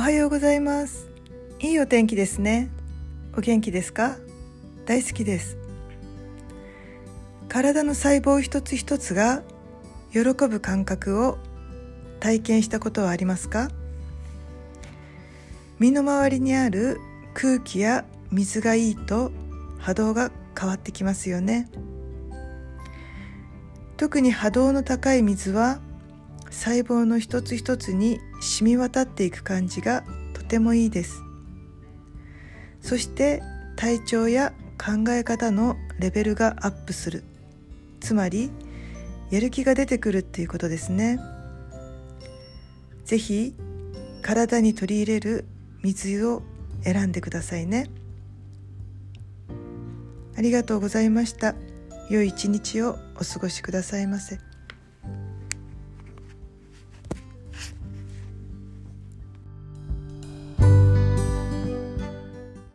おはようございます。いいお天気ですね。お元気ですか？大好きです。体の細胞一つ一つが喜ぶ感覚を体験したことはありますか？身の回りにある空気や水がいいと波動が変わってきますよね。特に波動の高い水は細胞の一つ一つに染み渡っていく感じがとてもいいです。そして体調や考え方のレベルがアップする。つまりやる気が出てくるっていうことですね。是非体に取り入れる水を選んでくださいね。ありがとうございました。良い一日をお過ごしくださいませ。